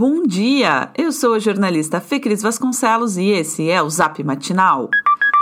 Bom dia! Eu sou a jornalista Fê Cris Vasconcelos e esse é o Zap Matinal.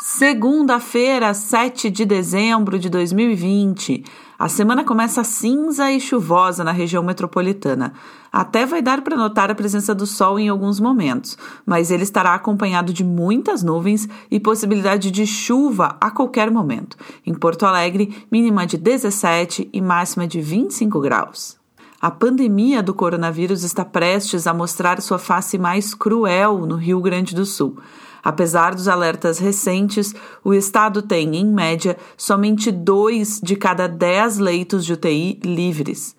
Segunda-feira, 7 de dezembro de 2020. A semana começa cinza e chuvosa na região metropolitana. Até vai dar para notar a presença do sol em alguns momentos, mas ele estará acompanhado de muitas nuvens e possibilidade de chuva a qualquer momento. Em Porto Alegre, mínima de 17 e máxima de 25 graus. A pandemia do coronavírus está prestes a mostrar sua face mais cruel no Rio Grande do Sul. Apesar dos alertas recentes, o estado tem, em média, somente dois de cada dez leitos de UTI livres.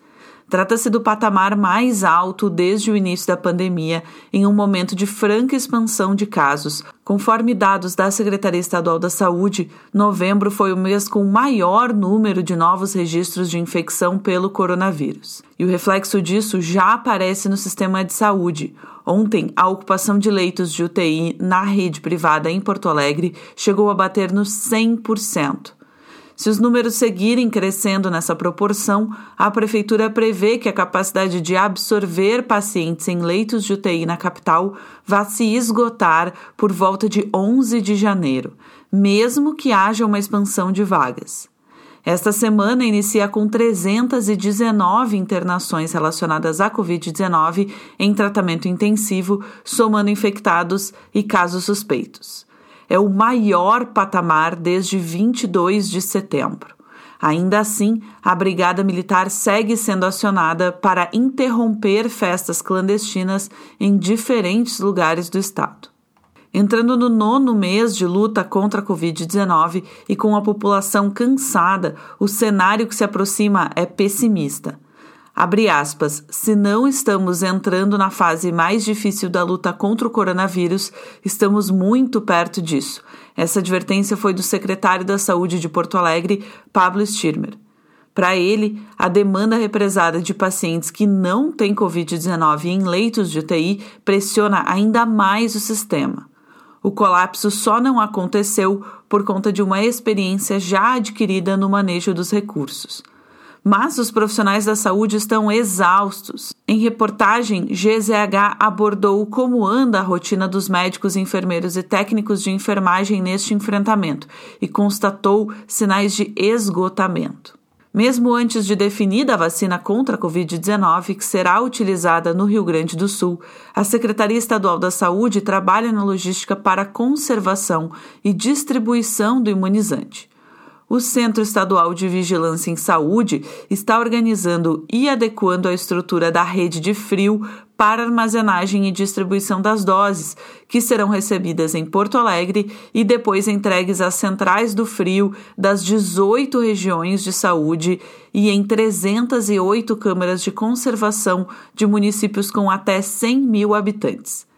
Trata-se do patamar mais alto desde o início da pandemia, em um momento de franca expansão de casos. Conforme dados da Secretaria Estadual da Saúde, novembro foi o mês com o maior número de novos registros de infecção pelo coronavírus. E o reflexo disso já aparece no sistema de saúde. Ontem, a ocupação de leitos de UTI na rede privada em Porto Alegre chegou a bater no 100%. Se os números seguirem crescendo nessa proporção, a Prefeitura prevê que a capacidade de absorver pacientes em leitos de UTI na capital vá se esgotar por volta de 11 de janeiro, mesmo que haja uma expansão de vagas. Esta semana inicia com 319 internações relacionadas à Covid-19 em tratamento intensivo, somando infectados e casos suspeitos é o maior patamar desde 22 de setembro. Ainda assim, a Brigada Militar segue sendo acionada para interromper festas clandestinas em diferentes lugares do estado. Entrando no nono mês de luta contra a Covid-19 e com a população cansada, o cenário que se aproxima é pessimista. Abre aspas, se não estamos entrando na fase mais difícil da luta contra o coronavírus, estamos muito perto disso. Essa advertência foi do secretário da Saúde de Porto Alegre, Pablo Stirmer. Para ele, a demanda represada de pacientes que não têm Covid-19 em leitos de UTI pressiona ainda mais o sistema. O colapso só não aconteceu por conta de uma experiência já adquirida no manejo dos recursos mas os profissionais da saúde estão exaustos. Em reportagem, GZH abordou como anda a rotina dos médicos, enfermeiros e técnicos de enfermagem neste enfrentamento e constatou sinais de esgotamento. Mesmo antes de definida a vacina contra a Covid-19, que será utilizada no Rio Grande do Sul, a Secretaria Estadual da Saúde trabalha na logística para conservação e distribuição do imunizante o Centro Estadual de Vigilância em Saúde está organizando e adequando a estrutura da rede de frio para armazenagem e distribuição das doses, que serão recebidas em Porto Alegre e depois entregues às centrais do frio das 18 regiões de saúde e em 308 câmaras de conservação de municípios com até 100 mil habitantes.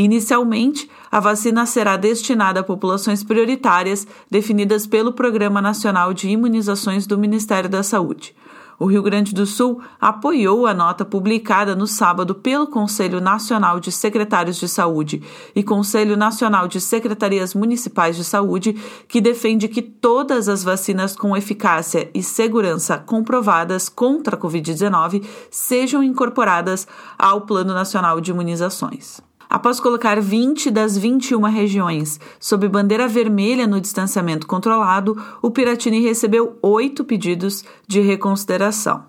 Inicialmente, a vacina será destinada a populações prioritárias definidas pelo Programa Nacional de Imunizações do Ministério da Saúde. O Rio Grande do Sul apoiou a nota publicada no sábado pelo Conselho Nacional de Secretários de Saúde e Conselho Nacional de Secretarias Municipais de Saúde, que defende que todas as vacinas com eficácia e segurança comprovadas contra a Covid-19 sejam incorporadas ao Plano Nacional de Imunizações. Após colocar 20 das 21 regiões sob bandeira vermelha no distanciamento controlado, o Piratini recebeu oito pedidos de reconsideração.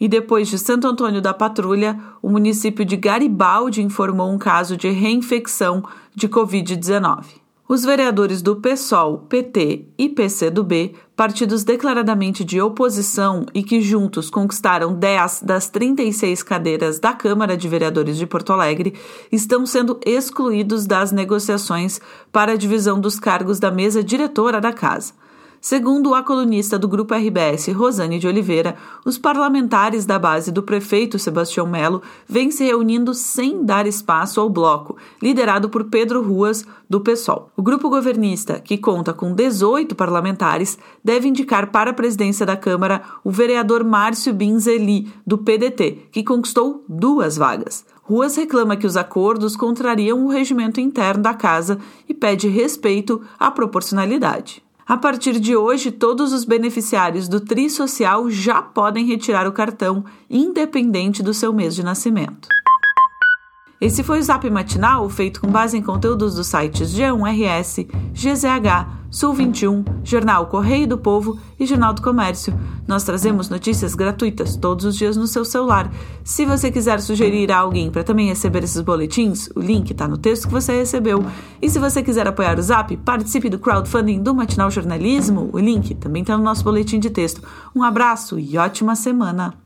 E depois de Santo Antônio da Patrulha, o município de Garibaldi informou um caso de reinfecção de Covid-19. Os vereadores do PSOL, PT e PCdoB, partidos declaradamente de oposição e que juntos conquistaram 10 das 36 cadeiras da Câmara de Vereadores de Porto Alegre, estão sendo excluídos das negociações para a divisão dos cargos da mesa diretora da casa. Segundo a colunista do Grupo RBS, Rosane de Oliveira, os parlamentares da base do prefeito Sebastião Melo vêm se reunindo sem dar espaço ao bloco, liderado por Pedro Ruas, do PSOL. O grupo governista, que conta com 18 parlamentares, deve indicar para a presidência da Câmara o vereador Márcio Binzeli, do PDT, que conquistou duas vagas. Ruas reclama que os acordos contrariam o regimento interno da casa e pede respeito à proporcionalidade. A partir de hoje, todos os beneficiários do Tri Social já podem retirar o cartão, independente do seu mês de nascimento. Esse foi o Zap Matinal, feito com base em conteúdos dos sites G1RS, GZH, Sul 21, Jornal Correio do Povo e Jornal do Comércio. Nós trazemos notícias gratuitas todos os dias no seu celular. Se você quiser sugerir a alguém para também receber esses boletins, o link está no texto que você recebeu. E se você quiser apoiar o Zap, participe do crowdfunding do Matinal Jornalismo, o link também está no nosso boletim de texto. Um abraço e ótima semana!